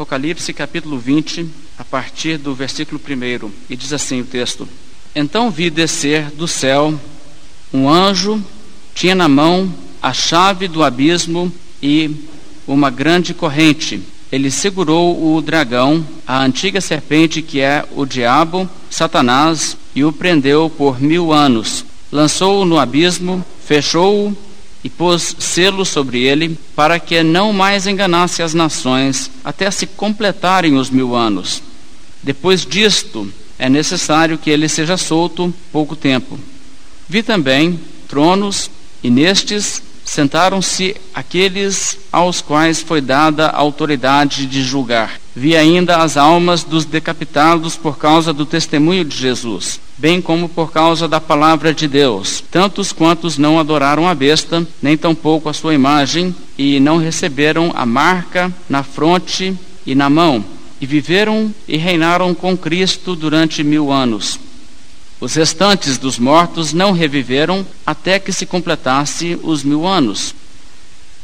Apocalipse capítulo 20, a partir do versículo 1, e diz assim o texto: Então vi descer do céu um anjo, tinha na mão a chave do abismo e uma grande corrente. Ele segurou o dragão, a antiga serpente que é o diabo, Satanás, e o prendeu por mil anos. Lançou-o no abismo, fechou-o e pôs selo sobre ele, para que não mais enganasse as nações, até se completarem os mil anos. Depois disto, é necessário que ele seja solto pouco tempo. Vi também tronos, e nestes sentaram-se aqueles aos quais foi dada a autoridade de julgar. Vi ainda as almas dos decapitados por causa do testemunho de Jesus, bem como por causa da palavra de Deus, tantos quantos não adoraram a besta, nem tampouco a sua imagem, e não receberam a marca na fronte e na mão, e viveram e reinaram com Cristo durante mil anos. Os restantes dos mortos não reviveram até que se completasse os mil anos.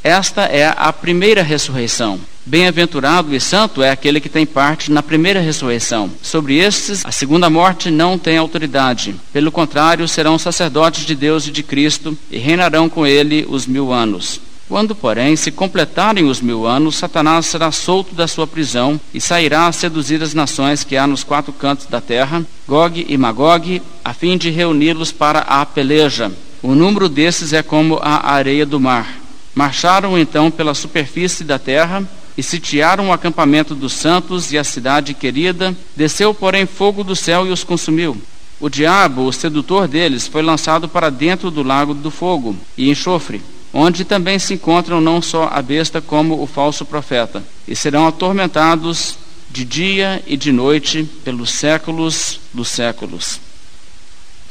Esta é a primeira ressurreição. Bem-aventurado e santo é aquele que tem parte na primeira ressurreição. Sobre estes, a segunda morte não tem autoridade. Pelo contrário, serão sacerdotes de Deus e de Cristo e reinarão com ele os mil anos. Quando, porém, se completarem os mil anos, Satanás será solto da sua prisão e sairá a seduzir as nações que há nos quatro cantos da terra, Gog e Magog, a fim de reuni-los para a peleja. O número desses é como a areia do mar. Marcharam então pela superfície da terra e sitiaram o acampamento dos santos e a cidade querida. Desceu, porém, fogo do céu e os consumiu. O diabo, o sedutor deles, foi lançado para dentro do lago do fogo e enxofre onde também se encontram não só a besta como o falso profeta, e serão atormentados de dia e de noite pelos séculos dos séculos.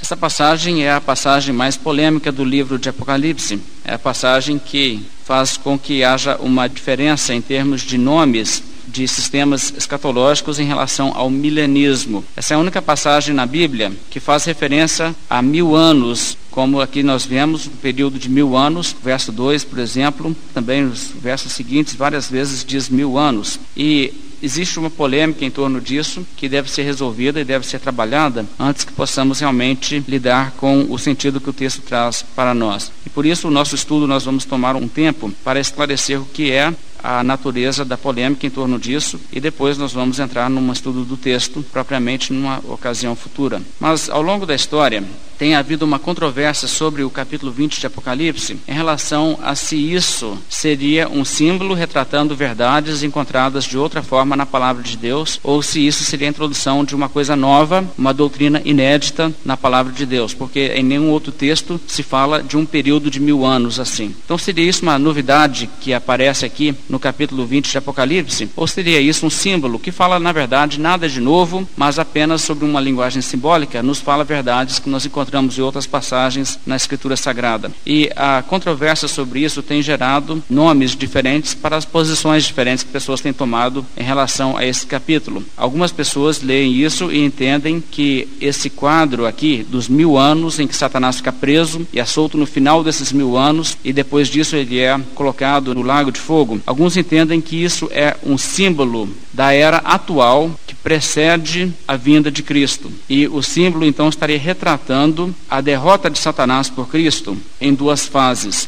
Essa passagem é a passagem mais polêmica do livro de Apocalipse. É a passagem que faz com que haja uma diferença em termos de nomes de sistemas escatológicos em relação ao milenismo. Essa é a única passagem na Bíblia que faz referência a mil anos como aqui nós vemos, um período de mil anos, verso 2, por exemplo, também os versos seguintes, várias vezes diz mil anos. E existe uma polêmica em torno disso que deve ser resolvida e deve ser trabalhada antes que possamos realmente lidar com o sentido que o texto traz para nós. E por isso, o nosso estudo, nós vamos tomar um tempo para esclarecer o que é a natureza da polêmica em torno disso e depois nós vamos entrar num estudo do texto propriamente numa ocasião futura. Mas ao longo da história, tem havido uma controvérsia sobre o capítulo 20 de Apocalipse em relação a se isso seria um símbolo retratando verdades encontradas de outra forma na palavra de Deus ou se isso seria a introdução de uma coisa nova, uma doutrina inédita na palavra de Deus, porque em nenhum outro texto se fala de um período de mil anos assim. Então seria isso uma novidade que aparece aqui no capítulo 20 de Apocalipse ou seria isso um símbolo que fala na verdade nada de novo, mas apenas sobre uma linguagem simbólica, nos fala verdades que nós encontramos encontramos em outras passagens na Escritura Sagrada. E a controvérsia sobre isso tem gerado nomes diferentes para as posições diferentes que pessoas têm tomado em relação a esse capítulo. Algumas pessoas leem isso e entendem que esse quadro aqui, dos mil anos em que Satanás fica preso e é solto no final desses mil anos, e depois disso ele é colocado no lago de fogo, alguns entendem que isso é um símbolo da era atual que precede a vinda de Cristo. E o símbolo então estaria retratando a derrota de Satanás por Cristo em duas fases.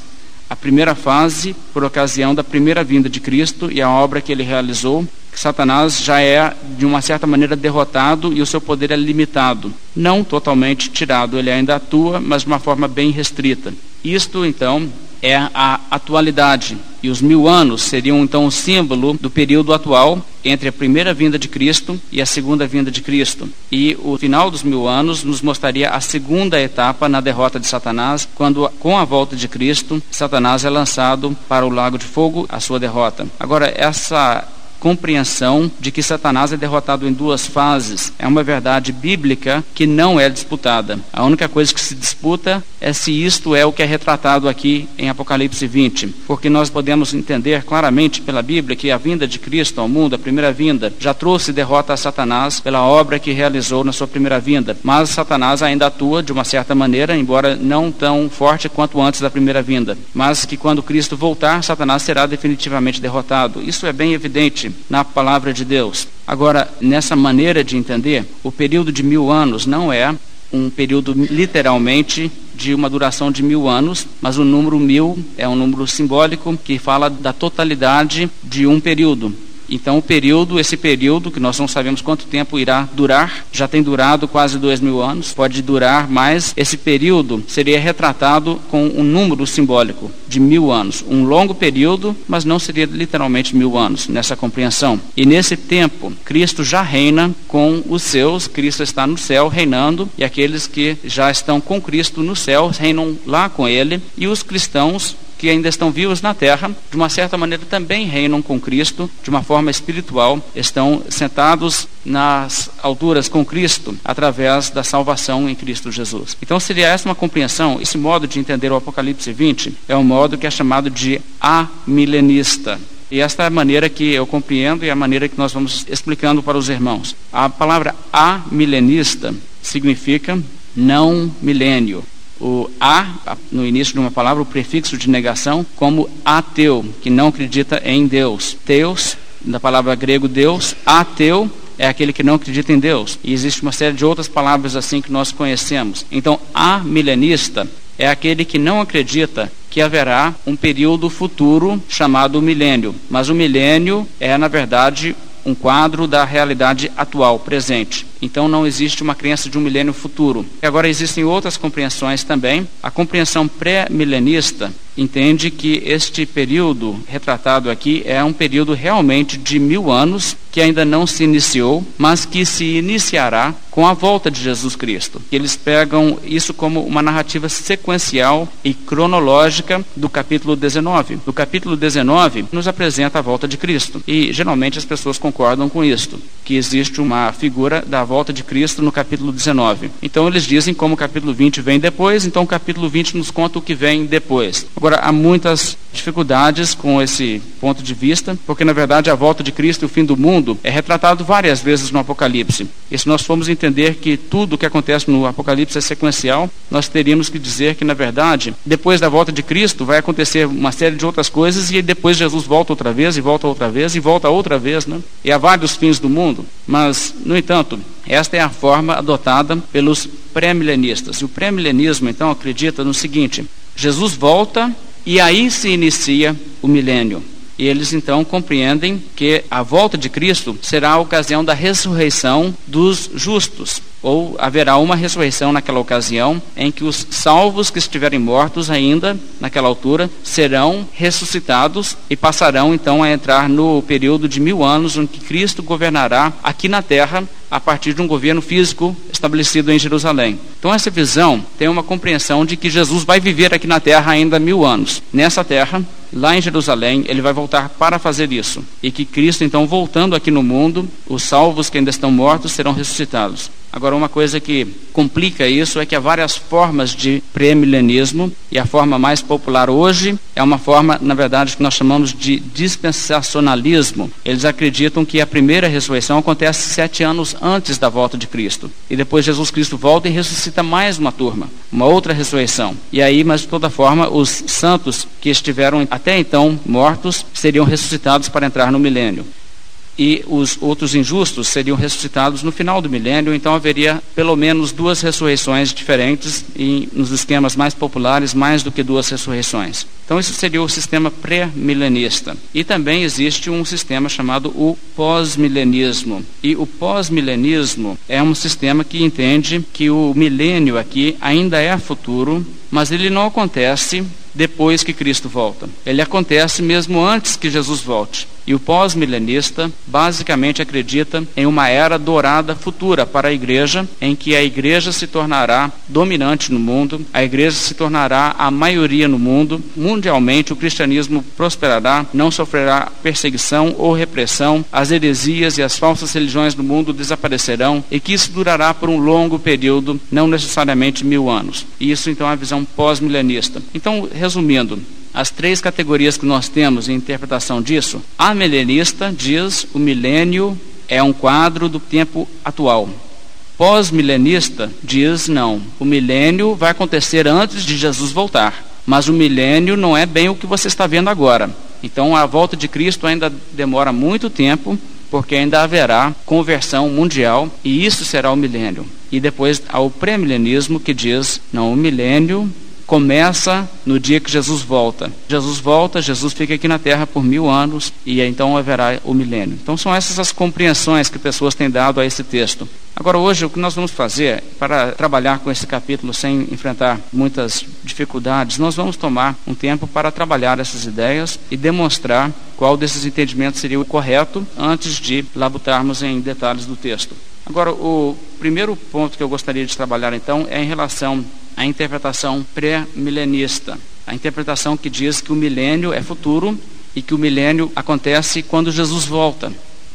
A primeira fase, por ocasião da primeira vinda de Cristo e a obra que ele realizou, que Satanás já é, de uma certa maneira, derrotado e o seu poder é limitado. Não totalmente tirado, ele ainda atua, mas de uma forma bem restrita. Isto, então, é a atualidade. E os mil anos seriam então o símbolo do período atual entre a primeira vinda de Cristo e a segunda vinda de Cristo. E o final dos mil anos nos mostraria a segunda etapa na derrota de Satanás, quando, com a volta de Cristo, Satanás é lançado para o lago de fogo, a sua derrota. Agora, essa compreensão de que Satanás é derrotado em duas fases. É uma verdade bíblica que não é disputada. A única coisa que se disputa é se isto é o que é retratado aqui em Apocalipse 20, porque nós podemos entender claramente pela Bíblia que a vinda de Cristo ao mundo, a primeira vinda, já trouxe derrota a Satanás pela obra que realizou na sua primeira vinda. Mas Satanás ainda atua de uma certa maneira, embora não tão forte quanto antes da primeira vinda. Mas que quando Cristo voltar, Satanás será definitivamente derrotado. Isso é bem evidente na palavra de Deus. Agora, nessa maneira de entender, o período de mil anos não é um período literalmente de uma duração de mil anos, mas o número mil é um número simbólico que fala da totalidade de um período. Então, o período, esse período, que nós não sabemos quanto tempo irá durar, já tem durado quase dois mil anos, pode durar mais. Esse período seria retratado com um número simbólico de mil anos. Um longo período, mas não seria literalmente mil anos nessa compreensão. E nesse tempo, Cristo já reina com os seus, Cristo está no céu reinando, e aqueles que já estão com Cristo no céu reinam lá com ele, e os cristãos que ainda estão vivos na terra, de uma certa maneira também reinam com Cristo, de uma forma espiritual, estão sentados nas alturas com Cristo, através da salvação em Cristo Jesus. Então seria essa uma compreensão, esse modo de entender o Apocalipse 20 é um modo que é chamado de amilenista. E esta é a maneira que eu compreendo e a maneira que nós vamos explicando para os irmãos. A palavra amilenista significa não milênio o a, no início de uma palavra, o prefixo de negação, como ateu, que não acredita em Deus. Teus, da palavra grego Deus, ateu é aquele que não acredita em Deus. E existe uma série de outras palavras assim que nós conhecemos. Então, a milenista é aquele que não acredita que haverá um período futuro chamado milênio. Mas o milênio é, na verdade, um quadro da realidade atual, presente. Então não existe uma crença de um milênio futuro. E agora existem outras compreensões também. A compreensão pré-milenista entende que este período retratado aqui é um período realmente de mil anos que ainda não se iniciou, mas que se iniciará com a volta de Jesus Cristo. Eles pegam isso como uma narrativa sequencial e cronológica do capítulo 19. O capítulo 19 nos apresenta a volta de Cristo e geralmente as pessoas concordam com isto, que existe uma figura da volta de Cristo no capítulo 19. Então eles dizem como o capítulo 20 vem depois, então o capítulo 20 nos conta o que vem depois. Agora há muitas dificuldades com esse ponto de vista, porque na verdade a volta de Cristo e o fim do mundo é retratado várias vezes no Apocalipse. E se nós formos entender que tudo o que acontece no Apocalipse é sequencial, nós teríamos que dizer que na verdade, depois da volta de Cristo, vai acontecer uma série de outras coisas e depois Jesus volta outra vez e volta outra vez e volta outra vez, né? E há vários fins do mundo. Mas, no entanto, esta é a forma adotada pelos pré-milenistas. E o pré-milenismo, então, acredita no seguinte: Jesus volta e aí se inicia o milênio. E eles então compreendem que a volta de Cristo será a ocasião da ressurreição dos justos, ou haverá uma ressurreição naquela ocasião em que os salvos que estiverem mortos ainda naquela altura serão ressuscitados e passarão então a entrar no período de mil anos em que Cristo governará aqui na terra a partir de um governo físico estabelecido em Jerusalém. Então, essa visão tem uma compreensão de que Jesus vai viver aqui na terra ainda mil anos. Nessa terra, lá em Jerusalém, ele vai voltar para fazer isso. E que Cristo, então, voltando aqui no mundo, os salvos que ainda estão mortos serão ressuscitados. Agora, uma coisa que complica isso é que há várias formas de pré-milenismo e a forma mais popular hoje é uma forma, na verdade, que nós chamamos de dispensacionalismo. Eles acreditam que a primeira ressurreição acontece sete anos antes da volta de Cristo. E depois Jesus Cristo volta e ressuscita mais uma turma, uma outra ressurreição. E aí, mas de toda forma, os santos que estiveram até então mortos seriam ressuscitados para entrar no milênio e os outros injustos seriam ressuscitados no final do milênio, então haveria pelo menos duas ressurreições diferentes e nos esquemas mais populares mais do que duas ressurreições. Então isso seria o sistema pré-milenista. E também existe um sistema chamado o pós-milenismo. E o pós-milenismo é um sistema que entende que o milênio aqui ainda é futuro, mas ele não acontece depois que Cristo volta. Ele acontece mesmo antes que Jesus volte. E o pós-milenista basicamente acredita em uma era dourada futura para a igreja, em que a igreja se tornará dominante no mundo, a igreja se tornará a maioria no mundo, mundialmente o cristianismo prosperará, não sofrerá perseguição ou repressão, as heresias e as falsas religiões do mundo desaparecerão e que isso durará por um longo período, não necessariamente mil anos. Isso então é a visão pós-milenista. Então, resumindo, as três categorias que nós temos em interpretação disso. A milenista diz o milênio é um quadro do tempo atual. Pós-milenista diz não, o milênio vai acontecer antes de Jesus voltar, mas o milênio não é bem o que você está vendo agora. Então a volta de Cristo ainda demora muito tempo, porque ainda haverá conversão mundial e isso será o milênio. E depois há o pré-milenismo que diz: não, o milênio começa no dia que Jesus volta. Jesus volta, Jesus fica aqui na terra por mil anos e então haverá o milênio. Então são essas as compreensões que pessoas têm dado a esse texto. Agora, hoje, o que nós vamos fazer para trabalhar com esse capítulo sem enfrentar muitas dificuldades, nós vamos tomar um tempo para trabalhar essas ideias e demonstrar qual desses entendimentos seria o correto antes de labutarmos em detalhes do texto. Agora, o primeiro ponto que eu gostaria de trabalhar então é em relação à interpretação pré-milenista. A interpretação que diz que o milênio é futuro e que o milênio acontece quando Jesus volta.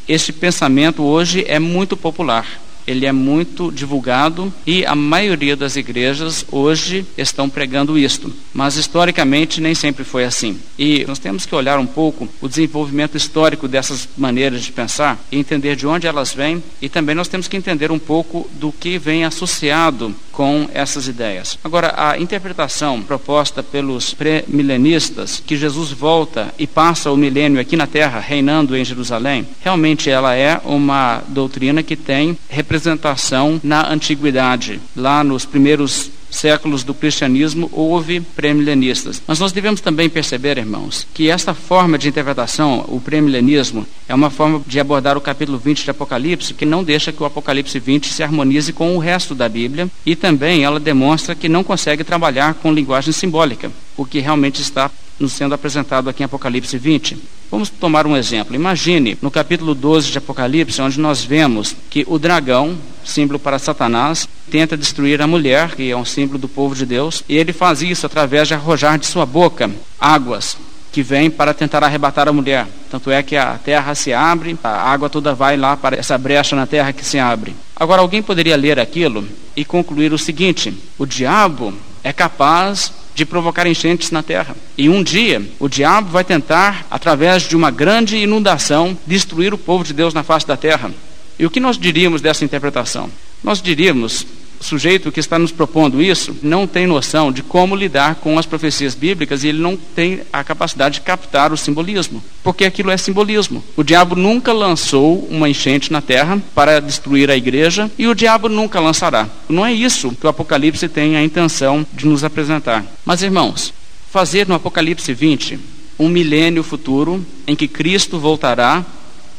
Este pensamento hoje é muito popular ele é muito divulgado e a maioria das igrejas hoje estão pregando isto. Mas historicamente nem sempre foi assim. E nós temos que olhar um pouco o desenvolvimento histórico dessas maneiras de pensar e entender de onde elas vêm e também nós temos que entender um pouco do que vem associado com essas ideias. Agora, a interpretação proposta pelos pré-milenistas, que Jesus volta e passa o milênio aqui na terra, reinando em Jerusalém, realmente ela é uma doutrina que tem representação na antiguidade, lá nos primeiros séculos do cristianismo houve premilenistas. Mas nós devemos também perceber, irmãos, que esta forma de interpretação, o premilenismo, é uma forma de abordar o capítulo 20 de Apocalipse que não deixa que o Apocalipse 20 se harmonize com o resto da Bíblia e também ela demonstra que não consegue trabalhar com linguagem simbólica, o que realmente está nos sendo apresentado aqui em Apocalipse 20. Vamos tomar um exemplo. Imagine no capítulo 12 de Apocalipse, onde nós vemos que o dragão, símbolo para Satanás, tenta destruir a mulher, que é um símbolo do povo de Deus, e ele faz isso através de arrojar de sua boca águas que vêm para tentar arrebatar a mulher. Tanto é que a terra se abre, a água toda vai lá para essa brecha na terra que se abre. Agora, alguém poderia ler aquilo e concluir o seguinte: o diabo é capaz de provocar enchentes na terra. E um dia o diabo vai tentar, através de uma grande inundação, destruir o povo de Deus na face da terra. E o que nós diríamos dessa interpretação? Nós diríamos sujeito que está nos propondo isso não tem noção de como lidar com as profecias bíblicas e ele não tem a capacidade de captar o simbolismo, porque aquilo é simbolismo. O diabo nunca lançou uma enchente na terra para destruir a igreja e o diabo nunca lançará. Não é isso que o Apocalipse tem a intenção de nos apresentar. Mas irmãos, fazer no Apocalipse 20 um milênio futuro em que Cristo voltará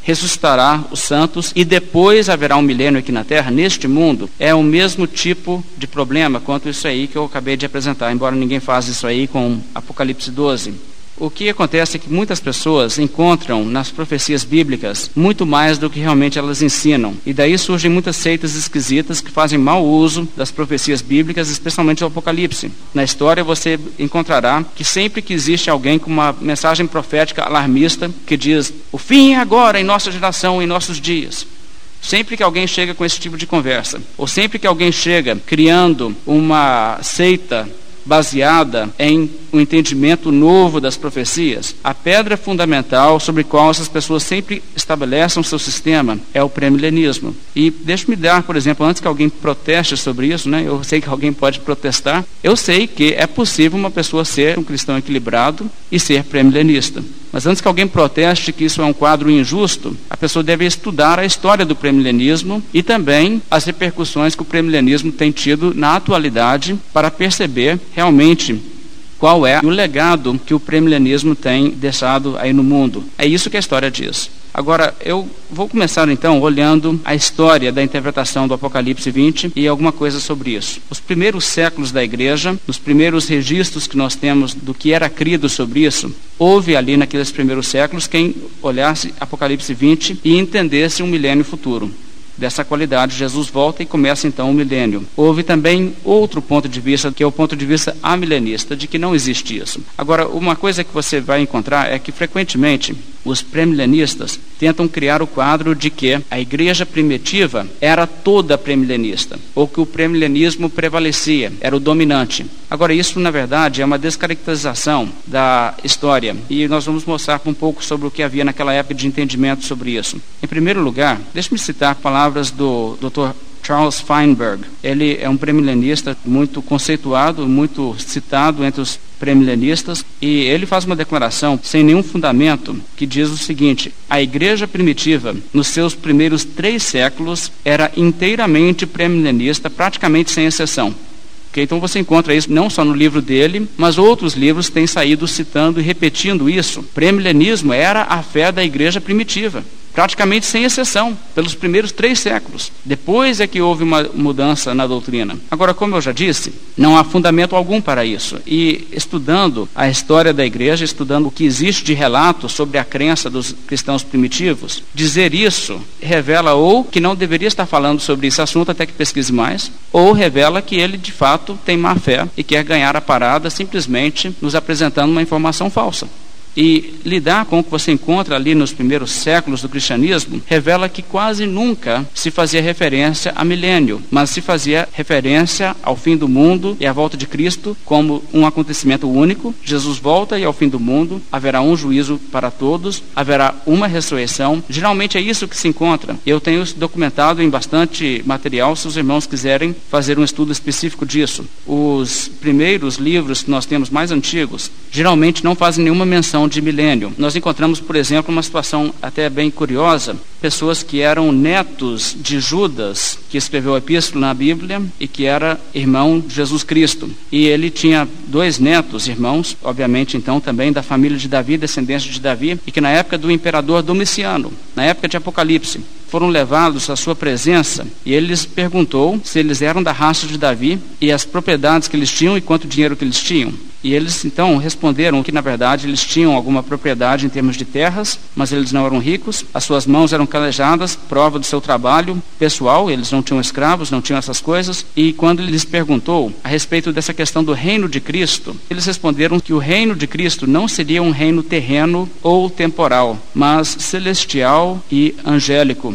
ressuscitará os santos e depois haverá um milênio aqui na terra, neste mundo, é o mesmo tipo de problema quanto isso aí que eu acabei de apresentar, embora ninguém faça isso aí com Apocalipse 12. O que acontece é que muitas pessoas encontram nas profecias bíblicas muito mais do que realmente elas ensinam. E daí surgem muitas seitas esquisitas que fazem mau uso das profecias bíblicas, especialmente o Apocalipse. Na história você encontrará que sempre que existe alguém com uma mensagem profética alarmista que diz: "O fim é agora em nossa geração, em nossos dias". Sempre que alguém chega com esse tipo de conversa, ou sempre que alguém chega criando uma seita baseada em um entendimento novo das profecias, a pedra fundamental sobre qual essas pessoas sempre estabelecem seu sistema é o pré-milenismo. E deixe-me dar, por exemplo, antes que alguém proteste sobre isso, né, eu sei que alguém pode protestar, eu sei que é possível uma pessoa ser um cristão equilibrado e ser pré-milenista. Mas antes que alguém proteste que isso é um quadro injusto, a pessoa deve estudar a história do pré-milenismo e também as repercussões que o pré-milenismo tem tido na atualidade para perceber realmente qual é o legado que o premilenismo tem deixado aí no mundo. É isso que a história diz. Agora, eu vou começar então olhando a história da interpretação do Apocalipse 20 e alguma coisa sobre isso. Os primeiros séculos da igreja, os primeiros registros que nós temos do que era crido sobre isso, houve ali naqueles primeiros séculos quem olhasse Apocalipse 20 e entendesse um milênio futuro dessa qualidade, Jesus volta e começa então o milênio. Houve também outro ponto de vista, que é o ponto de vista amilenista, de que não existe isso. Agora, uma coisa que você vai encontrar é que frequentemente os premilenistas tentam criar o quadro de que a igreja primitiva era toda premilenista, ou que o premilenismo prevalecia, era o dominante. Agora, isso na verdade é uma descaracterização da história, e nós vamos mostrar um pouco sobre o que havia naquela época de entendimento sobre isso. Em primeiro lugar, deixe-me citar palavras do Dr. Charles Feinberg. Ele é um premilenista muito conceituado, muito citado entre os premilenistas, e ele faz uma declaração sem nenhum fundamento que diz o seguinte: a igreja primitiva, nos seus primeiros três séculos, era inteiramente premilenista, praticamente sem exceção. Então você encontra isso não só no livro dele, mas outros livros têm saído citando e repetindo isso. Premilenismo era a fé da igreja primitiva praticamente sem exceção, pelos primeiros três séculos. Depois é que houve uma mudança na doutrina. Agora, como eu já disse, não há fundamento algum para isso. E estudando a história da igreja, estudando o que existe de relato sobre a crença dos cristãos primitivos, dizer isso revela ou que não deveria estar falando sobre esse assunto até que pesquise mais, ou revela que ele de fato tem má fé e quer ganhar a parada simplesmente nos apresentando uma informação falsa. E lidar com o que você encontra ali nos primeiros séculos do cristianismo revela que quase nunca se fazia referência a milênio, mas se fazia referência ao fim do mundo e à volta de Cristo como um acontecimento único. Jesus volta e ao fim do mundo haverá um juízo para todos, haverá uma ressurreição. Geralmente é isso que se encontra. Eu tenho documentado em bastante material, se os irmãos quiserem fazer um estudo específico disso. Os primeiros livros que nós temos mais antigos geralmente não fazem nenhuma menção de milênio. Nós encontramos, por exemplo, uma situação até bem curiosa: pessoas que eram netos de Judas, que escreveu a epístola na Bíblia e que era irmão de Jesus Cristo. E ele tinha dois netos, irmãos, obviamente então também da família de Davi, descendentes de Davi, e que na época do imperador Domiciano, na época de Apocalipse, foram levados à sua presença e ele lhes perguntou se eles eram da raça de Davi e as propriedades que eles tinham e quanto dinheiro que eles tinham. E eles então responderam que na verdade eles tinham alguma propriedade em termos de terras, mas eles não eram ricos, as suas mãos eram calejadas, prova do seu trabalho pessoal, eles não tinham escravos, não tinham essas coisas. E quando ele lhes perguntou a respeito dessa questão do reino de Cristo, eles responderam que o reino de Cristo não seria um reino terreno ou temporal, mas celestial e angélico.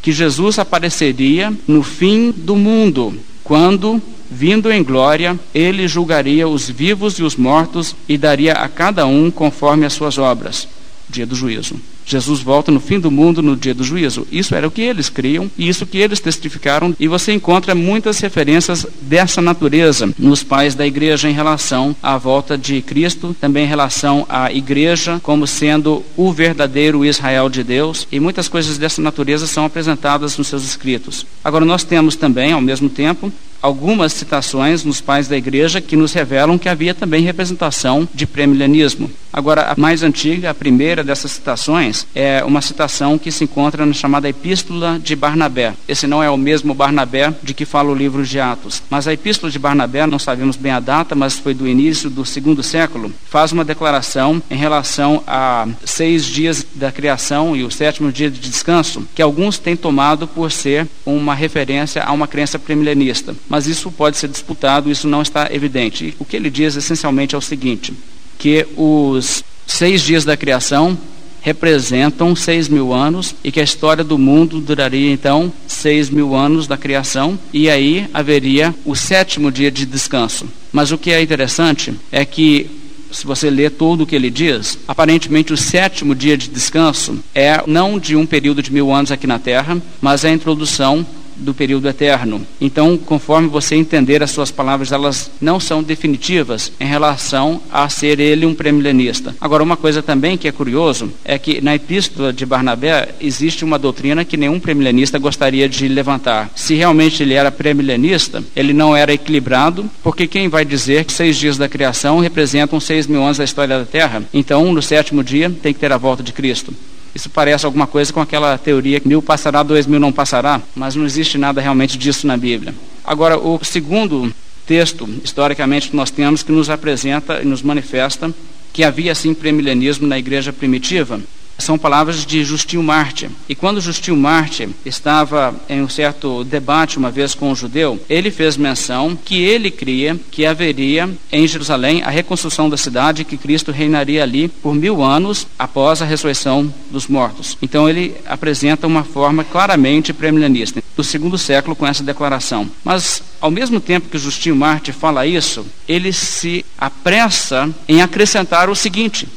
Que Jesus apareceria no fim do mundo, quando Vindo em glória, ele julgaria os vivos e os mortos e daria a cada um conforme as suas obras. Dia do juízo. Jesus volta no fim do mundo no dia do juízo. Isso era o que eles criam e isso que eles testificaram. E você encontra muitas referências dessa natureza nos pais da igreja em relação à volta de Cristo, também em relação à igreja como sendo o verdadeiro Israel de Deus. E muitas coisas dessa natureza são apresentadas nos seus escritos. Agora, nós temos também, ao mesmo tempo, algumas citações nos pais da igreja que nos revelam que havia também representação de premilenianismo. Agora, a mais antiga, a primeira dessas citações, é uma citação que se encontra na chamada Epístola de Barnabé. Esse não é o mesmo Barnabé de que fala o livro de Atos, mas a Epístola de Barnabé, não sabemos bem a data, mas foi do início do segundo século, faz uma declaração em relação a seis dias da criação e o sétimo dia de descanso, que alguns têm tomado por ser uma referência a uma crença premilenista mas isso pode ser disputado, isso não está evidente. O que ele diz essencialmente é o seguinte: que os seis dias da criação representam seis mil anos e que a história do mundo duraria então seis mil anos da criação e aí haveria o sétimo dia de descanso. Mas o que é interessante é que se você ler tudo o que ele diz, aparentemente o sétimo dia de descanso é não de um período de mil anos aqui na Terra, mas é a introdução do período eterno. Então, conforme você entender as suas palavras, elas não são definitivas em relação a ser ele um premilenista. Agora, uma coisa também que é curioso é que na epístola de Barnabé existe uma doutrina que nenhum premilenista gostaria de levantar. Se realmente ele era premilenista, ele não era equilibrado, porque quem vai dizer que seis dias da criação representam seis mil anos da história da Terra? Então, no sétimo dia, tem que ter a volta de Cristo. Isso parece alguma coisa com aquela teoria que mil passará, dois mil não passará, mas não existe nada realmente disso na Bíblia. Agora, o segundo texto, historicamente, que nós temos que nos apresenta e nos manifesta que havia sim premilenismo na igreja primitiva, são palavras de Justinho Marte. E quando Justinho Marte estava em um certo debate uma vez com um judeu, ele fez menção que ele cria que haveria em Jerusalém a reconstrução da cidade, que Cristo reinaria ali por mil anos após a ressurreição dos mortos. Então ele apresenta uma forma claramente premilenista do segundo século com essa declaração. Mas ao mesmo tempo que Justinho Marte fala isso, ele se apressa em acrescentar o seguinte: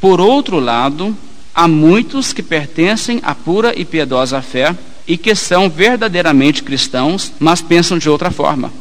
por outro lado, Há muitos que pertencem à pura e piedosa fé e que são verdadeiramente cristãos, mas pensam de outra forma.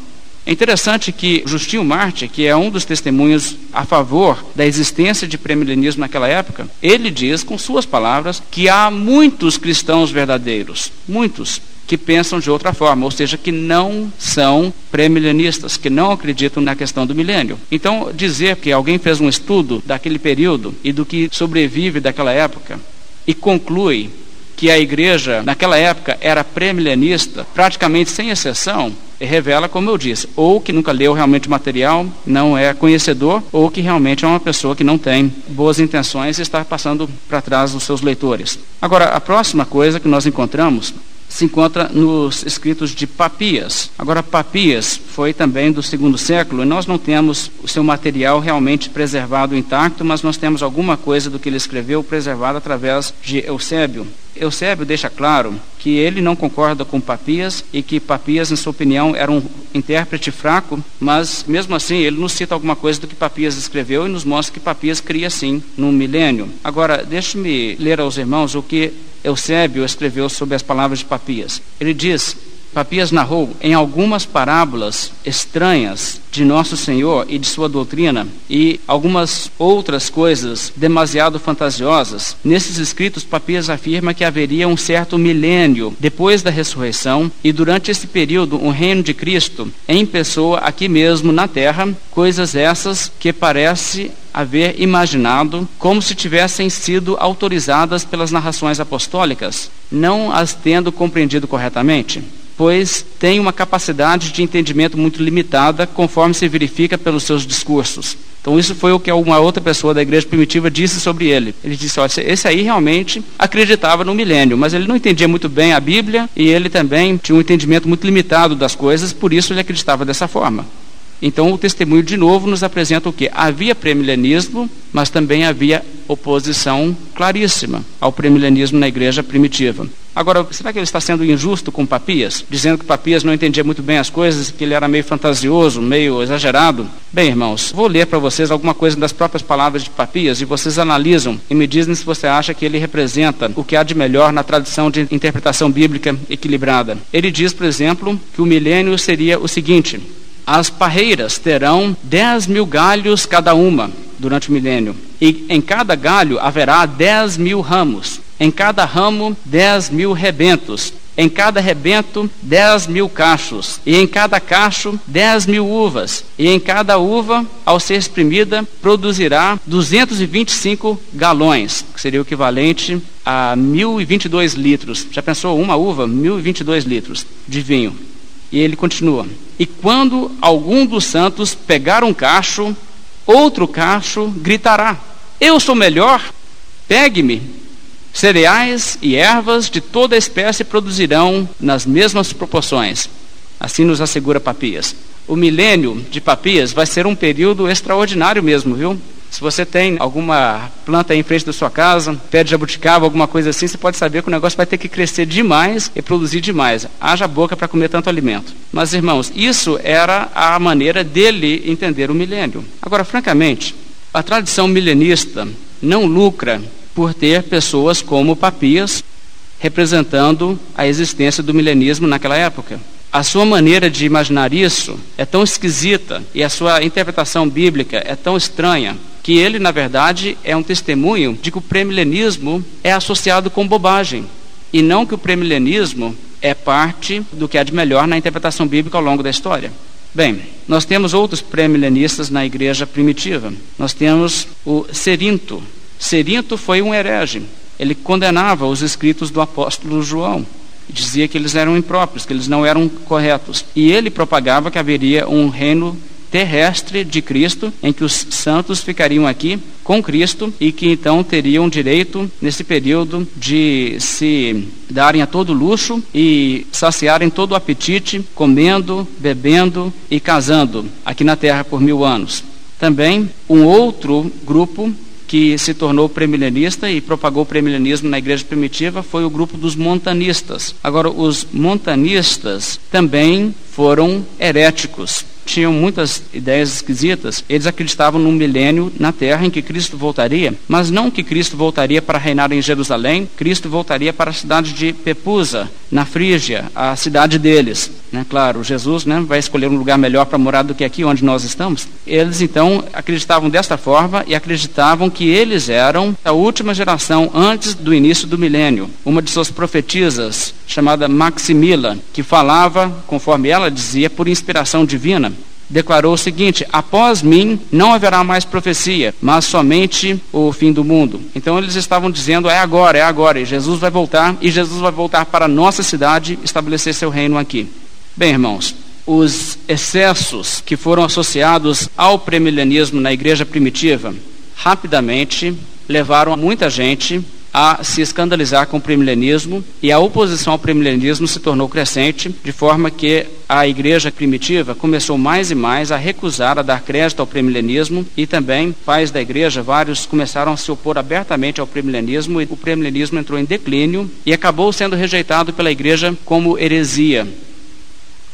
É interessante que Justinho Marte, que é um dos testemunhos a favor da existência de premilenismo naquela época, ele diz com suas palavras que há muitos cristãos verdadeiros, muitos que pensam de outra forma, ou seja, que não são premilenistas, que não acreditam na questão do milênio. Então, dizer que alguém fez um estudo daquele período e do que sobrevive daquela época e conclui que a igreja naquela época era premilenista, praticamente sem exceção, revela, como eu disse, ou que nunca leu realmente o material, não é conhecedor, ou que realmente é uma pessoa que não tem boas intenções e está passando para trás dos seus leitores. Agora, a próxima coisa que nós encontramos se encontra nos escritos de Papias. Agora, Papias foi também do segundo século e nós não temos o seu material realmente preservado intacto, mas nós temos alguma coisa do que ele escreveu preservado através de Eusébio. Eusébio deixa claro que ele não concorda com Papias e que Papias, em sua opinião, era um intérprete fraco, mas mesmo assim ele nos cita alguma coisa do que Papias escreveu e nos mostra que Papias cria sim num milênio. Agora, deixe-me ler aos irmãos o que Eusébio escreveu sobre as palavras de Papias. Ele diz: Papias narrou em algumas parábolas estranhas de Nosso Senhor e de sua doutrina e algumas outras coisas demasiado fantasiosas. Nesses escritos, Papias afirma que haveria um certo milênio depois da ressurreição e durante esse período um reino de Cristo em pessoa aqui mesmo na terra, coisas essas que parece haver imaginado como se tivessem sido autorizadas pelas narrações apostólicas, não as tendo compreendido corretamente pois tem uma capacidade de entendimento muito limitada, conforme se verifica pelos seus discursos. Então, isso foi o que uma outra pessoa da igreja primitiva disse sobre ele. Ele disse: olha, esse aí realmente acreditava no milênio, mas ele não entendia muito bem a Bíblia e ele também tinha um entendimento muito limitado das coisas, por isso ele acreditava dessa forma. Então, o testemunho de novo nos apresenta o que? Havia premilenismo, mas também havia oposição claríssima ao premilenismo na igreja primitiva. Agora, será que ele está sendo injusto com Papias, dizendo que Papias não entendia muito bem as coisas, que ele era meio fantasioso, meio exagerado? Bem, irmãos, vou ler para vocês alguma coisa das próprias palavras de Papias e vocês analisam e me dizem se você acha que ele representa o que há de melhor na tradição de interpretação bíblica equilibrada. Ele diz, por exemplo, que o milênio seria o seguinte: as parreiras terão dez mil galhos cada uma durante o milênio, e em cada galho haverá dez mil ramos, em cada ramo dez mil rebentos, em cada rebento dez mil cachos, e em cada cacho dez mil uvas, e em cada uva, ao ser exprimida, produzirá 225 galões, que seria o equivalente a 1022 litros. Já pensou uma uva? 1022 litros de vinho. E ele continua: E quando algum dos santos pegar um cacho, outro cacho gritará: Eu sou melhor, pegue-me. Cereais e ervas de toda espécie produzirão nas mesmas proporções. Assim nos assegura Papias. O milênio de Papias vai ser um período extraordinário mesmo, viu? Se você tem alguma planta aí em frente da sua casa, pé de jabuticaba, alguma coisa assim, você pode saber que o negócio vai ter que crescer demais e produzir demais. Haja boca para comer tanto alimento. Mas, irmãos, isso era a maneira dele entender o milênio. Agora, francamente, a tradição milenista não lucra por ter pessoas como Papias representando a existência do milenismo naquela época. A sua maneira de imaginar isso é tão esquisita e a sua interpretação bíblica é tão estranha que ele, na verdade, é um testemunho de que o premilenismo é associado com bobagem e não que o premilenismo é parte do que há de melhor na interpretação bíblica ao longo da história. Bem, nós temos outros premilenistas na igreja primitiva. Nós temos o Serinto. Serinto foi um herege. Ele condenava os escritos do apóstolo João dizia que eles eram impróprios, que eles não eram corretos. E ele propagava que haveria um reino terrestre de Cristo, em que os santos ficariam aqui com Cristo e que então teriam direito, nesse período, de se darem a todo luxo e saciarem todo o apetite, comendo, bebendo e casando aqui na terra por mil anos. Também um outro grupo que se tornou premilenista e propagou o premilenismo na igreja primitiva foi o grupo dos montanistas. Agora, os montanistas também foram heréticos tinham muitas ideias esquisitas. Eles acreditavam num milênio na terra em que Cristo voltaria, mas não que Cristo voltaria para reinar em Jerusalém, Cristo voltaria para a cidade de Pepusa, na Frígia, a cidade deles. Né? Claro, Jesus né, vai escolher um lugar melhor para morar do que aqui onde nós estamos. Eles então acreditavam desta forma e acreditavam que eles eram a última geração antes do início do milênio. Uma de suas profetisas, chamada Maximila, que falava, conforme ela dizia, por inspiração divina, declarou o seguinte: Após mim não haverá mais profecia, mas somente o fim do mundo. Então eles estavam dizendo: É agora, é agora, e Jesus vai voltar, e Jesus vai voltar para a nossa cidade estabelecer seu reino aqui. Bem, irmãos, os excessos que foram associados ao premilenianismo na igreja primitiva rapidamente levaram muita gente a se escandalizar com o premilenismo e a oposição ao premilenismo se tornou crescente, de forma que a igreja primitiva começou mais e mais a recusar a dar crédito ao premilenismo e também pais da igreja, vários começaram a se opor abertamente ao premilenismo e o premilenismo entrou em declínio e acabou sendo rejeitado pela igreja como heresia.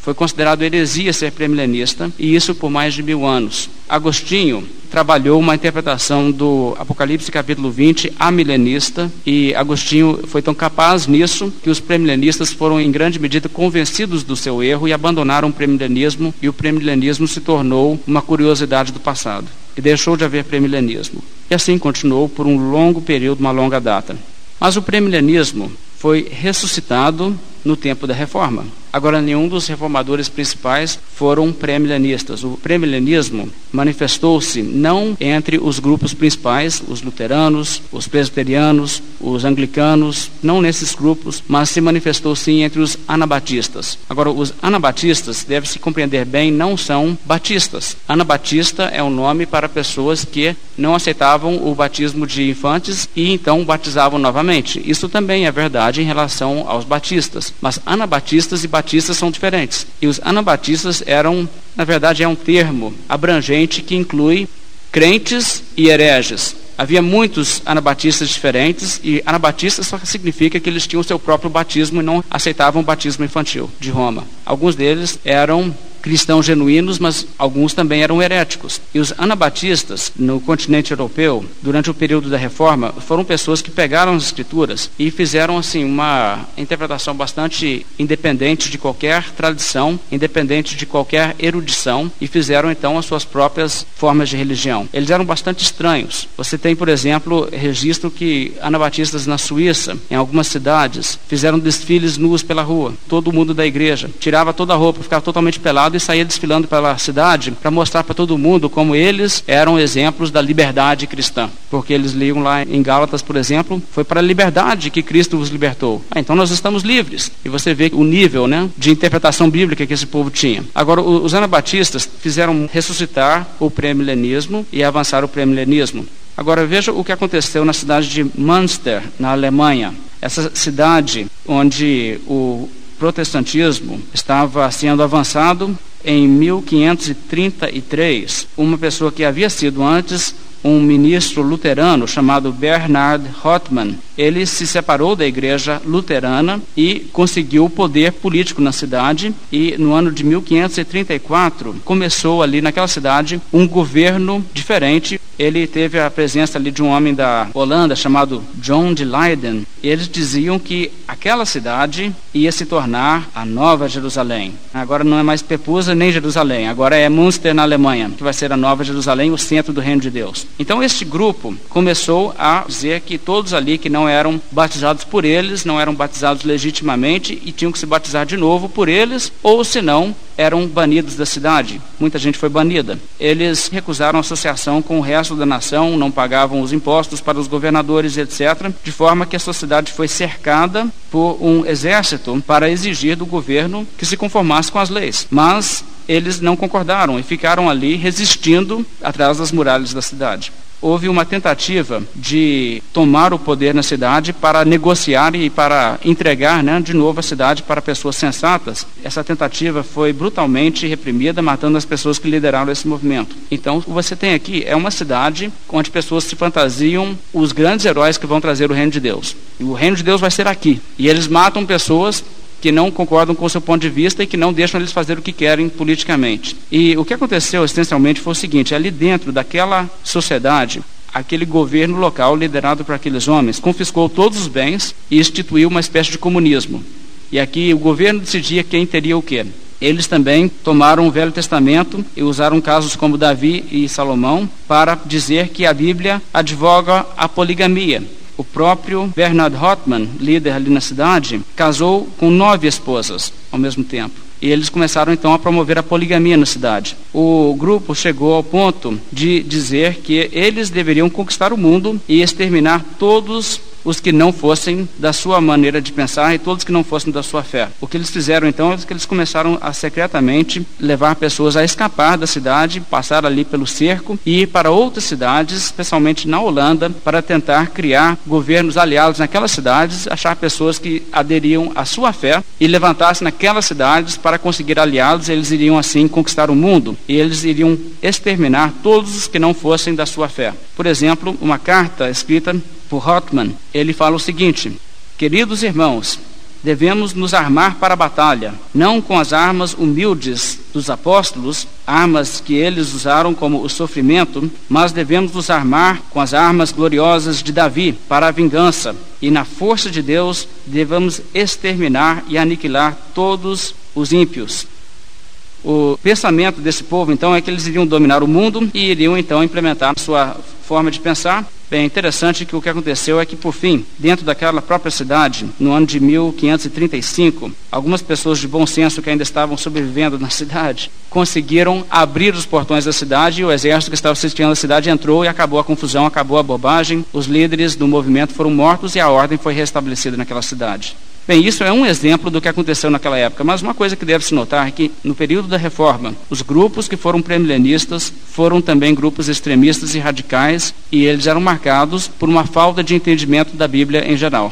Foi considerado heresia ser premilenista, e isso por mais de mil anos. Agostinho trabalhou uma interpretação do Apocalipse capítulo 20 amilenista, e Agostinho foi tão capaz nisso que os premilenistas foram em grande medida convencidos do seu erro e abandonaram o premilenismo, e o premilenismo se tornou uma curiosidade do passado. E deixou de haver premilenismo. E assim continuou por um longo período, uma longa data. Mas o premilenismo foi ressuscitado no tempo da reforma. Agora, nenhum dos reformadores principais foram pré-milenistas. O pré-milenismo manifestou-se não entre os grupos principais, os luteranos, os presbiterianos, os anglicanos, não nesses grupos, mas se manifestou sim entre os anabatistas. Agora, os anabatistas, deve-se compreender bem, não são batistas. Anabatista é um nome para pessoas que não aceitavam o batismo de infantes e então batizavam novamente. Isso também é verdade em relação aos batistas. Mas anabatistas e batistas são diferentes. E os anabatistas eram, na verdade, é um termo abrangente que inclui crentes e hereges. Havia muitos anabatistas diferentes e anabatistas só significa que eles tinham o seu próprio batismo e não aceitavam o batismo infantil de Roma. Alguns deles eram cristãos genuínos, mas alguns também eram heréticos. E os anabatistas no continente europeu, durante o período da reforma, foram pessoas que pegaram as escrituras e fizeram assim uma interpretação bastante independente de qualquer tradição, independente de qualquer erudição e fizeram então as suas próprias formas de religião. Eles eram bastante estranhos. Você tem, por exemplo, registro que anabatistas na Suíça, em algumas cidades, fizeram desfiles nus pela rua. Todo mundo da igreja tirava toda a roupa, ficava totalmente pelado e saía desfilando pela cidade para mostrar para todo mundo como eles eram exemplos da liberdade cristã. Porque eles liam lá em Gálatas, por exemplo, foi para a liberdade que Cristo os libertou. Ah, então nós estamos livres. E você vê o nível né, de interpretação bíblica que esse povo tinha. Agora, os anabatistas fizeram ressuscitar o pré-milenismo e avançar o pré-milenismo. Agora veja o que aconteceu na cidade de Münster, na Alemanha. Essa cidade onde o protestantismo estava sendo avançado em 1533. Uma pessoa que havia sido antes um ministro luterano chamado Bernhard Rothmann. Ele se separou da igreja luterana e conseguiu poder político na cidade e no ano de 1534 começou ali naquela cidade um governo diferente. Ele teve a presença ali de um homem da Holanda chamado John de Leiden. Eles diziam que aquela cidade ia se tornar a nova Jerusalém. Agora não é mais Pepusa nem Jerusalém, agora é Münster na Alemanha, que vai ser a nova Jerusalém, o centro do reino de Deus. Então este grupo começou a dizer que todos ali que não eram batizados por eles, não eram batizados legitimamente e tinham que se batizar de novo por eles, ou senão eram banidos da cidade. Muita gente foi banida. Eles recusaram associação com o resto da nação, não pagavam os impostos para os governadores, etc., de forma que a sociedade foi cercada por um exército para exigir do governo que se conformasse com as leis. Mas eles não concordaram e ficaram ali resistindo atrás das muralhas da cidade houve uma tentativa de tomar o poder na cidade para negociar e para entregar né, de novo a cidade para pessoas sensatas. Essa tentativa foi brutalmente reprimida, matando as pessoas que lideraram esse movimento. Então, o que você tem aqui é uma cidade onde pessoas se fantasiam os grandes heróis que vão trazer o reino de Deus. E o reino de Deus vai ser aqui. E eles matam pessoas que não concordam com o seu ponto de vista e que não deixam eles fazer o que querem politicamente. E o que aconteceu essencialmente foi o seguinte: ali dentro daquela sociedade, aquele governo local liderado por aqueles homens confiscou todos os bens e instituiu uma espécie de comunismo. E aqui o governo decidia quem teria o quê. Eles também tomaram o Velho Testamento e usaram casos como Davi e Salomão para dizer que a Bíblia advoga a poligamia. O próprio Bernard Hotman, líder ali na cidade, casou com nove esposas ao mesmo tempo. E eles começaram então a promover a poligamia na cidade. O grupo chegou ao ponto de dizer que eles deveriam conquistar o mundo e exterminar todos os que não fossem da sua maneira de pensar e todos que não fossem da sua fé. O que eles fizeram então é que eles começaram a secretamente levar pessoas a escapar da cidade, passar ali pelo cerco e ir para outras cidades, especialmente na Holanda, para tentar criar governos aliados naquelas cidades, achar pessoas que aderiam à sua fé e levantar-se naquelas cidades para conseguir aliados, eles iriam assim conquistar o mundo e eles iriam exterminar todos os que não fossem da sua fé. Por exemplo, uma carta escrita por Hotman, ele fala o seguinte: Queridos irmãos, devemos nos armar para a batalha, não com as armas humildes dos apóstolos, armas que eles usaram como o sofrimento, mas devemos nos armar com as armas gloriosas de Davi para a vingança, e na força de Deus devemos exterminar e aniquilar todos os ímpios. O pensamento desse povo, então, é que eles iriam dominar o mundo e iriam, então, implementar sua forma de pensar Bem, interessante que o que aconteceu é que, por fim, dentro daquela própria cidade, no ano de 1535, algumas pessoas de bom senso que ainda estavam sobrevivendo na cidade conseguiram abrir os portões da cidade e o exército que estava assistindo a cidade entrou e acabou a confusão, acabou a bobagem. Os líderes do movimento foram mortos e a ordem foi restabelecida naquela cidade. Bem, isso é um exemplo do que aconteceu naquela época, mas uma coisa que deve se notar é que, no período da reforma, os grupos que foram premilenistas foram também grupos extremistas e radicais, e eles eram marcados por uma falta de entendimento da Bíblia em geral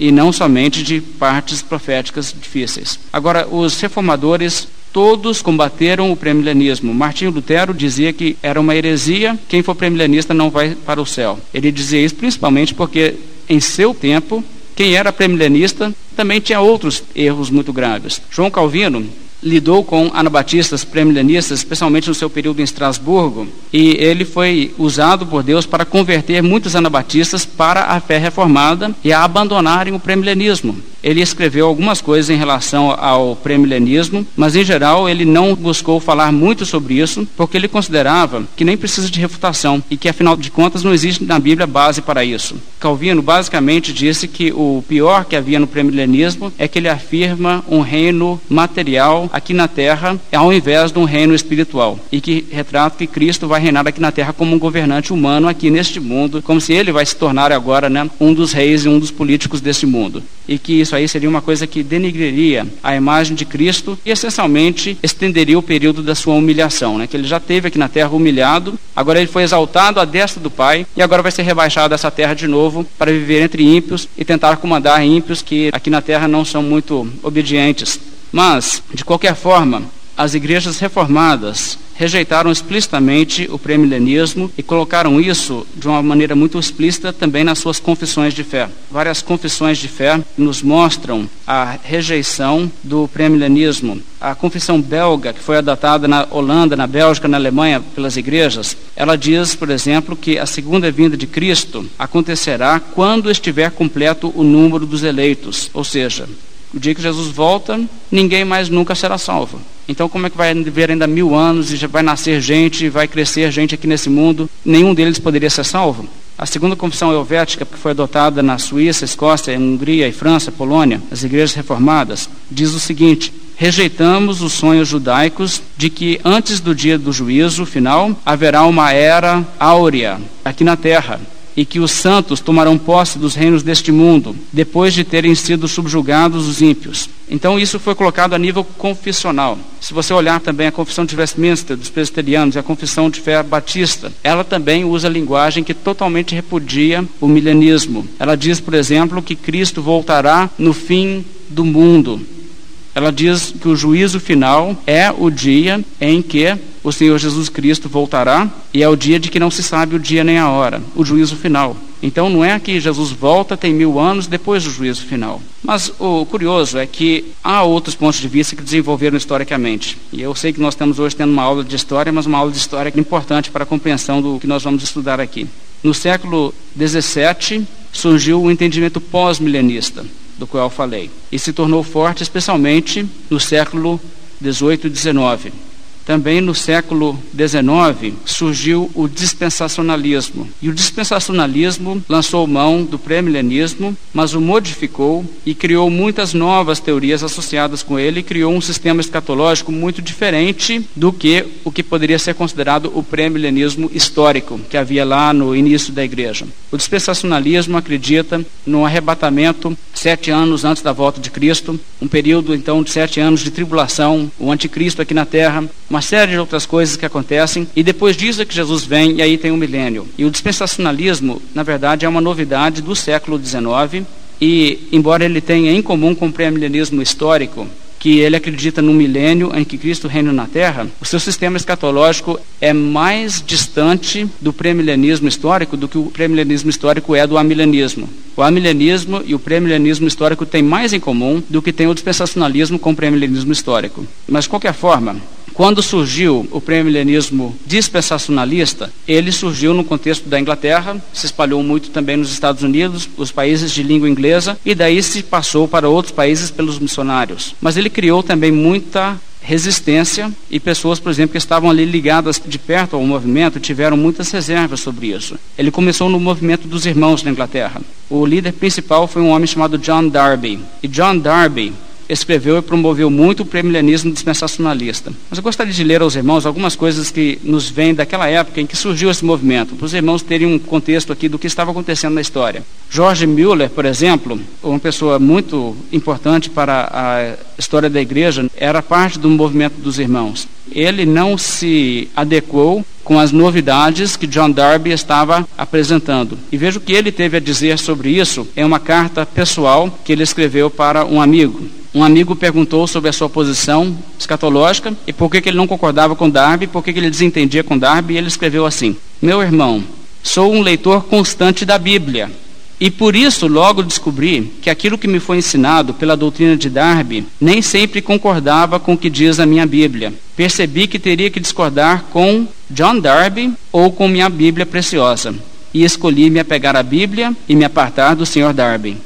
e não somente de partes proféticas difíceis. Agora, os reformadores todos combateram o premilenismo. Martinho Lutero dizia que era uma heresia, quem for premilenista não vai para o céu. Ele dizia isso principalmente porque em seu tempo quem era premilenista também tinha outros erros muito graves. João Calvino lidou com anabatistas premilenistas, especialmente no seu período em Estrasburgo, e ele foi usado por Deus para converter muitos anabatistas para a fé reformada e a abandonarem o premilenismo. Ele escreveu algumas coisas em relação ao premilenismo, mas em geral ele não buscou falar muito sobre isso, porque ele considerava que nem precisa de refutação e que afinal de contas não existe na Bíblia base para isso. Calvino basicamente disse que o pior que havia no premilenismo é que ele afirma um reino material aqui na terra ao invés de um reino espiritual e que retrata que Cristo vai reinar aqui na terra como um governante humano aqui neste mundo, como se ele vai se tornar agora né, um dos reis e um dos políticos deste mundo. E que isso aí seria uma coisa que denigreria a imagem de Cristo e essencialmente estenderia o período da sua humilhação, né, que ele já teve aqui na terra humilhado, agora ele foi exaltado à destra do Pai e agora vai ser rebaixado dessa terra de novo para viver entre ímpios e tentar comandar ímpios que aqui na terra não são muito obedientes. Mas, de qualquer forma, as igrejas reformadas rejeitaram explicitamente o premilenismo e colocaram isso de uma maneira muito explícita também nas suas confissões de fé. Várias confissões de fé nos mostram a rejeição do premilenismo. A confissão belga, que foi adotada na Holanda, na Bélgica, na Alemanha pelas igrejas, ela diz, por exemplo, que a segunda vinda de Cristo acontecerá quando estiver completo o número dos eleitos, ou seja, o dia que Jesus volta, ninguém mais nunca será salvo. Então, como é que vai viver ainda mil anos e já vai nascer gente, vai crescer gente aqui nesse mundo? Nenhum deles poderia ser salvo. A segunda confissão helvética, que foi adotada na Suíça, Escócia, Hungria e França, Polônia, as igrejas reformadas, diz o seguinte: rejeitamos os sonhos judaicos de que antes do dia do juízo final haverá uma era áurea aqui na terra, e que os santos tomarão posse dos reinos deste mundo, depois de terem sido subjugados os ímpios. Então, isso foi colocado a nível confissional. Se você olhar também a confissão de Westminster dos presbiterianos e a confissão de fé batista, ela também usa linguagem que totalmente repudia o milenismo. Ela diz, por exemplo, que Cristo voltará no fim do mundo. Ela diz que o juízo final é o dia em que o Senhor Jesus Cristo voltará e é o dia de que não se sabe o dia nem a hora, o juízo final. Então não é que Jesus volta, tem mil anos depois do juízo final. Mas o curioso é que há outros pontos de vista que desenvolveram historicamente. E eu sei que nós estamos hoje tendo uma aula de história, mas uma aula de história importante para a compreensão do que nós vamos estudar aqui. No século XVII surgiu o entendimento pós-milenista do qual eu falei. E se tornou forte especialmente no século 18 e 19. Também no século XIX surgiu o dispensacionalismo. E o dispensacionalismo lançou mão do pré-milenismo, mas o modificou e criou muitas novas teorias associadas com ele e criou um sistema escatológico muito diferente do que o que poderia ser considerado o pré-milenismo histórico que havia lá no início da igreja. O dispensacionalismo acredita no arrebatamento sete anos antes da volta de Cristo, um período então de sete anos de tribulação, o anticristo aqui na terra, uma série de outras coisas que acontecem, e depois disso é que Jesus vem, e aí tem o um milênio. E o dispensacionalismo, na verdade, é uma novidade do século XIX, e embora ele tenha em comum com o pré-milenismo histórico, que ele acredita no milênio em que Cristo reina na Terra, o seu sistema escatológico é mais distante do premilenismo histórico do que o premilenismo histórico é do amilenismo. O amilenismo e o premilenismo histórico têm mais em comum do que tem o dispensacionalismo com o premilenismo histórico. Mas, de qualquer forma, quando surgiu o pré-milenismo dispensacionalista, ele surgiu no contexto da Inglaterra, se espalhou muito também nos Estados Unidos, os países de língua inglesa, e daí se passou para outros países pelos missionários. Mas ele criou também muita resistência e pessoas, por exemplo, que estavam ali ligadas de perto ao movimento tiveram muitas reservas sobre isso. Ele começou no movimento dos irmãos na Inglaterra. O líder principal foi um homem chamado John Darby. E John Darby escreveu e promoveu muito o premilenismo dispensacionalista. Mas eu gostaria de ler aos irmãos algumas coisas que nos vêm daquela época em que surgiu esse movimento, para os irmãos terem um contexto aqui do que estava acontecendo na história. George Mueller, por exemplo, uma pessoa muito importante para a história da igreja, era parte do movimento dos irmãos. Ele não se adequou com as novidades que John Darby estava apresentando. E veja o que ele teve a dizer sobre isso em uma carta pessoal que ele escreveu para um amigo. Um amigo perguntou sobre a sua posição escatológica e por que, que ele não concordava com Darby, por que, que ele desentendia com Darby, e ele escreveu assim: Meu irmão, sou um leitor constante da Bíblia. E por isso logo descobri que aquilo que me foi ensinado pela doutrina de Darby nem sempre concordava com o que diz a minha Bíblia. Percebi que teria que discordar com John Darby ou com minha Bíblia preciosa. E escolhi me apegar à Bíblia e me apartar do Sr. Darby.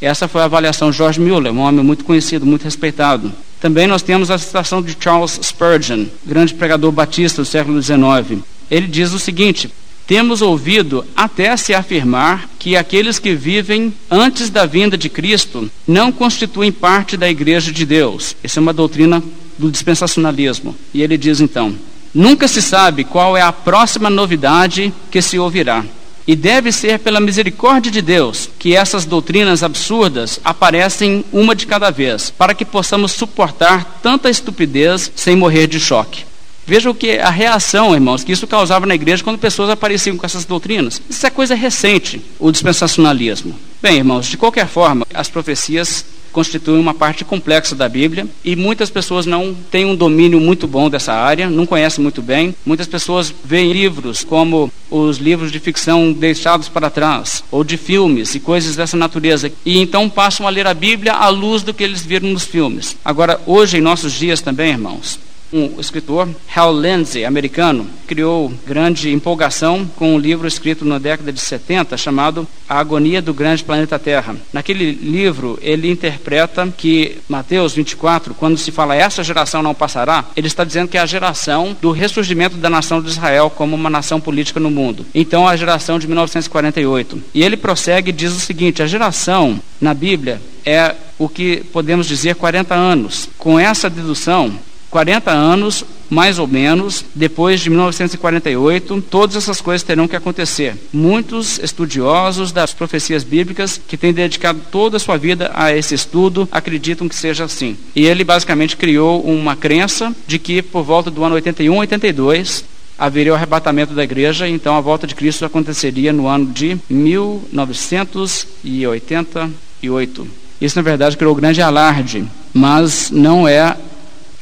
Essa foi a avaliação de George Mueller, um homem muito conhecido, muito respeitado. Também nós temos a citação de Charles Spurgeon, grande pregador batista do século XIX. Ele diz o seguinte: temos ouvido até se afirmar que aqueles que vivem antes da vinda de Cristo não constituem parte da igreja de Deus. Essa é uma doutrina do dispensacionalismo. E ele diz então: nunca se sabe qual é a próxima novidade que se ouvirá. E deve ser pela misericórdia de Deus que essas doutrinas absurdas aparecem uma de cada vez, para que possamos suportar tanta estupidez sem morrer de choque. Veja o que a reação, irmãos, que isso causava na igreja quando pessoas apareciam com essas doutrinas. Isso é coisa recente, o dispensacionalismo. Bem, irmãos, de qualquer forma, as profecias constituem uma parte complexa da Bíblia e muitas pessoas não têm um domínio muito bom dessa área, não conhecem muito bem. Muitas pessoas veem livros como os livros de ficção deixados para trás, ou de filmes e coisas dessa natureza, e então passam a ler a Bíblia à luz do que eles viram nos filmes. Agora, hoje, em nossos dias também, irmãos, um escritor, Hal Lindsey, americano, criou grande empolgação com um livro escrito na década de 70 chamado A Agonia do Grande Planeta Terra. Naquele livro, ele interpreta que Mateus 24, quando se fala essa geração não passará, ele está dizendo que é a geração do ressurgimento da nação de Israel como uma nação política no mundo. Então, a geração de 1948. E ele prossegue e diz o seguinte: a geração na Bíblia é o que podemos dizer 40 anos. Com essa dedução, 40 anos, mais ou menos, depois de 1948, todas essas coisas terão que acontecer. Muitos estudiosos das profecias bíblicas que têm dedicado toda a sua vida a esse estudo acreditam que seja assim. E ele basicamente criou uma crença de que por volta do ano 81, 82, haveria o arrebatamento da igreja, então a volta de Cristo aconteceria no ano de 1988. Isso, na verdade, criou grande alarde, mas não é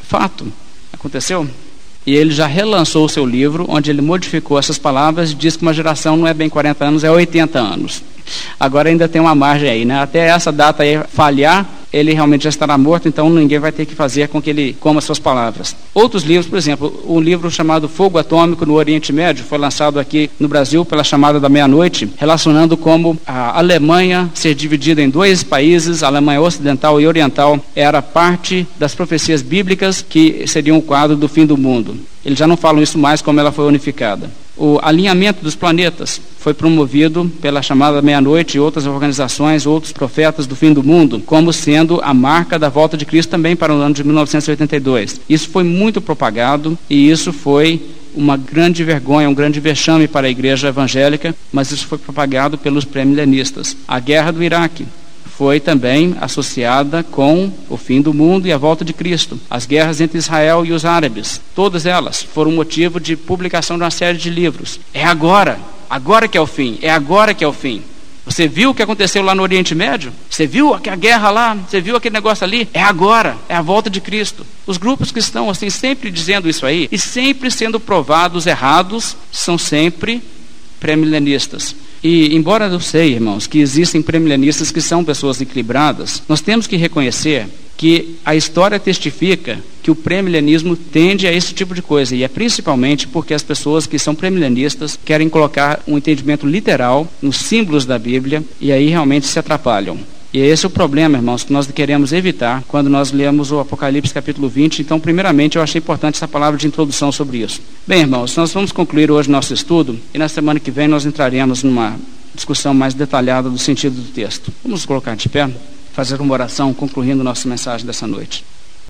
Fato. Aconteceu? E ele já relançou o seu livro, onde ele modificou essas palavras e diz que uma geração não é bem 40 anos, é 80 anos. Agora ainda tem uma margem aí, né? Até essa data aí falhar, ele realmente já estará morto, então ninguém vai ter que fazer com que ele coma suas palavras. Outros livros, por exemplo, um livro chamado Fogo Atômico no Oriente Médio, foi lançado aqui no Brasil pela chamada da meia-noite, relacionando como a Alemanha ser dividida em dois países, a Alemanha Ocidental e Oriental, era parte das profecias bíblicas que seriam o quadro do fim do mundo. Eles já não falam isso mais como ela foi unificada. O alinhamento dos planetas foi promovido pela chamada meia-noite e outras organizações, outros profetas do fim do mundo, como sendo a marca da volta de Cristo também para o ano de 1982. Isso foi muito propagado e isso foi uma grande vergonha, um grande vexame para a igreja evangélica, mas isso foi propagado pelos pré-milenistas. A guerra do Iraque, foi também associada com o fim do mundo e a volta de Cristo. As guerras entre Israel e os árabes, todas elas foram motivo de publicação de uma série de livros. É agora, agora que é o fim, é agora que é o fim. Você viu o que aconteceu lá no Oriente Médio? Você viu a guerra lá? Você viu aquele negócio ali? É agora, é a volta de Cristo. Os grupos que estão assim sempre dizendo isso aí e sempre sendo provados errados são sempre pré-milenistas. E, embora eu sei, irmãos, que existem premilenistas que são pessoas equilibradas, nós temos que reconhecer que a história testifica que o premilenismo tende a esse tipo de coisa, e é principalmente porque as pessoas que são premilenistas querem colocar um entendimento literal nos símbolos da Bíblia, e aí realmente se atrapalham. E esse é o problema, irmãos, que nós queremos evitar quando nós lemos o Apocalipse capítulo 20. Então, primeiramente, eu achei importante essa palavra de introdução sobre isso. Bem, irmãos, nós vamos concluir hoje nosso estudo e na semana que vem nós entraremos numa discussão mais detalhada do sentido do texto. Vamos colocar de pé, fazer uma oração concluindo nossa mensagem dessa noite.